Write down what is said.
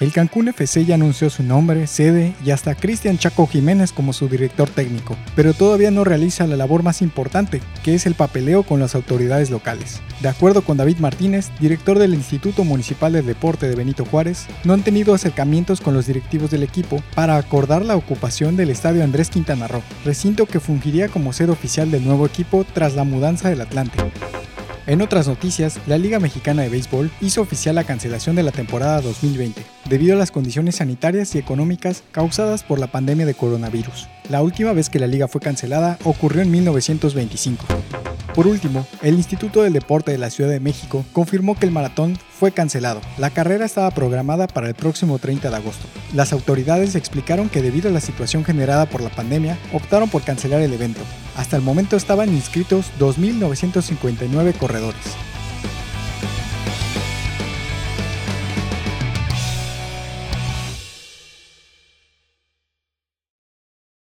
El Cancún FC ya anunció su nombre, sede y hasta Cristian Chaco Jiménez como su director técnico, pero todavía no realiza la labor más importante, que es el papeleo con las autoridades locales. De acuerdo con David Martínez, director del Instituto Municipal de Deporte de Benito Juárez, no han tenido acercamientos con los directivos del equipo para acordar la ocupación del estadio Andrés Quintana Roo, recinto que fungiría como sede oficial del nuevo equipo tras la mudanza del Atlante. En otras noticias, la Liga Mexicana de Béisbol hizo oficial la cancelación de la temporada 2020, debido a las condiciones sanitarias y económicas causadas por la pandemia de coronavirus. La última vez que la liga fue cancelada ocurrió en 1925. Por último, el Instituto del Deporte de la Ciudad de México confirmó que el maratón fue cancelado. La carrera estaba programada para el próximo 30 de agosto. Las autoridades explicaron que debido a la situación generada por la pandemia, optaron por cancelar el evento. Hasta el momento estaban inscritos 2.959 corredores.